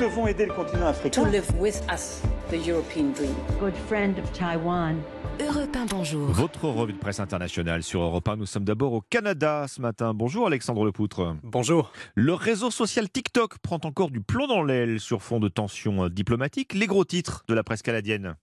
devons aider le continent africain. To live with us, the European dream. Good friend of Taiwan. Europe 1, bonjour. Votre revue de presse internationale sur Europe 1. Nous sommes d'abord au Canada ce matin. Bonjour Alexandre Lepoutre. Bonjour. Le réseau social TikTok prend encore du plomb dans l'aile sur fond de tensions diplomatiques. Les gros titres de la presse canadienne.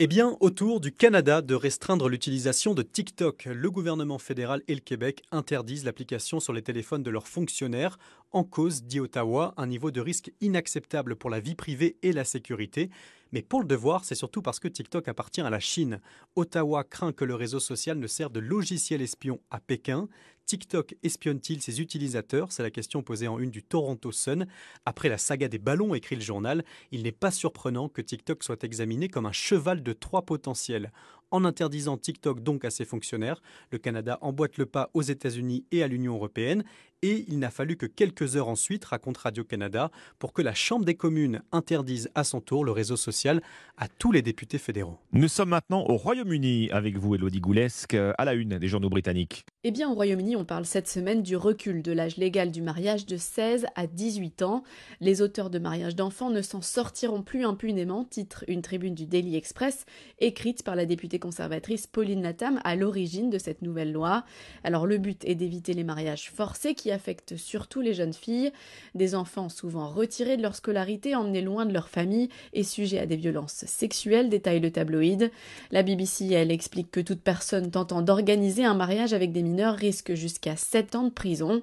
Eh bien, autour du Canada de restreindre l'utilisation de TikTok, le gouvernement fédéral et le Québec interdisent l'application sur les téléphones de leurs fonctionnaires. En cause, dit Ottawa, un niveau de risque inacceptable pour la vie privée et la sécurité. Mais pour le devoir, c'est surtout parce que TikTok appartient à la Chine. Ottawa craint que le réseau social ne serve de logiciel espion à Pékin. TikTok espionne-t-il ses utilisateurs? C'est la question posée en une du Toronto Sun. Après la saga des ballons, écrit le journal, il n'est pas surprenant que TikTok soit examiné comme un cheval de trois potentiels. En interdisant TikTok donc à ses fonctionnaires, le Canada emboîte le pas aux États-Unis et à l'Union européenne. Et il n'a fallu que quelques heures ensuite, raconte Radio-Canada, pour que la Chambre des communes interdise à son tour le réseau social à tous les députés fédéraux. Nous sommes maintenant au Royaume-Uni avec vous, Elodie Goulesque, à la une des journaux britanniques. Eh bien, au Royaume-Uni, on parle cette semaine du recul de l'âge légal du mariage de 16 à 18 ans. Les auteurs de mariage d'enfants ne s'en sortiront plus impunément, titre une tribune du Daily Express, écrite par la députée conservatrice Pauline Latam à l'origine de cette nouvelle loi. Alors, le but est d'éviter les mariages forcés qui affectent surtout les jeunes filles, des enfants souvent retirés de leur scolarité, emmenés loin de leur famille et sujets à des violences sexuelles, détaille le tabloïd. La BBC, elle, explique que toute personne tentant d'organiser un mariage avec des mineurs risque jusqu'à 7 ans de prison.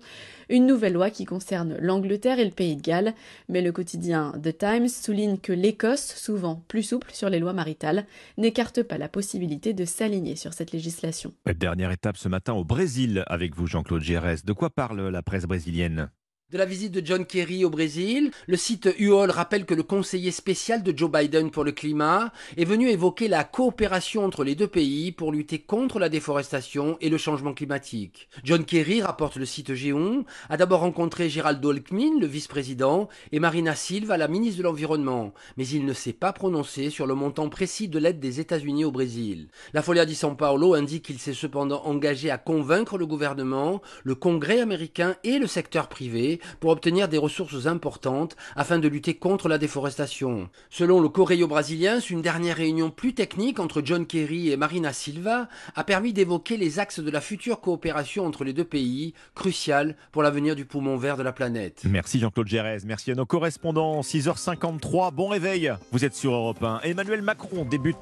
Une nouvelle loi qui concerne l'Angleterre et le Pays de Galles, mais le quotidien The Times souligne que l'Écosse, souvent plus souple sur les lois maritales, n'écarte pas la possibilité de s'aligner sur cette législation. Dernière étape ce matin au Brésil avec vous, Jean-Claude Gérès. De quoi parle la presse brésilienne? De la visite de John Kerry au Brésil, le site UOL rappelle que le conseiller spécial de Joe Biden pour le climat est venu évoquer la coopération entre les deux pays pour lutter contre la déforestation et le changement climatique. John Kerry, rapporte le site Géon, a d'abord rencontré Gérald Alckmin, le vice-président, et Marina Silva, la ministre de l'Environnement, mais il ne s'est pas prononcé sur le montant précis de l'aide des États-Unis au Brésil. La Folia di São Paulo indique qu'il s'est cependant engagé à convaincre le gouvernement, le Congrès américain et le secteur privé pour obtenir des ressources importantes afin de lutter contre la déforestation. Selon le Correio brésilien, une dernière réunion plus technique entre John Kerry et Marina Silva a permis d'évoquer les axes de la future coopération entre les deux pays, crucial pour l'avenir du poumon vert de la planète. Merci Jean-Claude Gérès, merci à nos correspondants. 6h53, bon réveil. Vous êtes sur Europe 1. Emmanuel Macron débute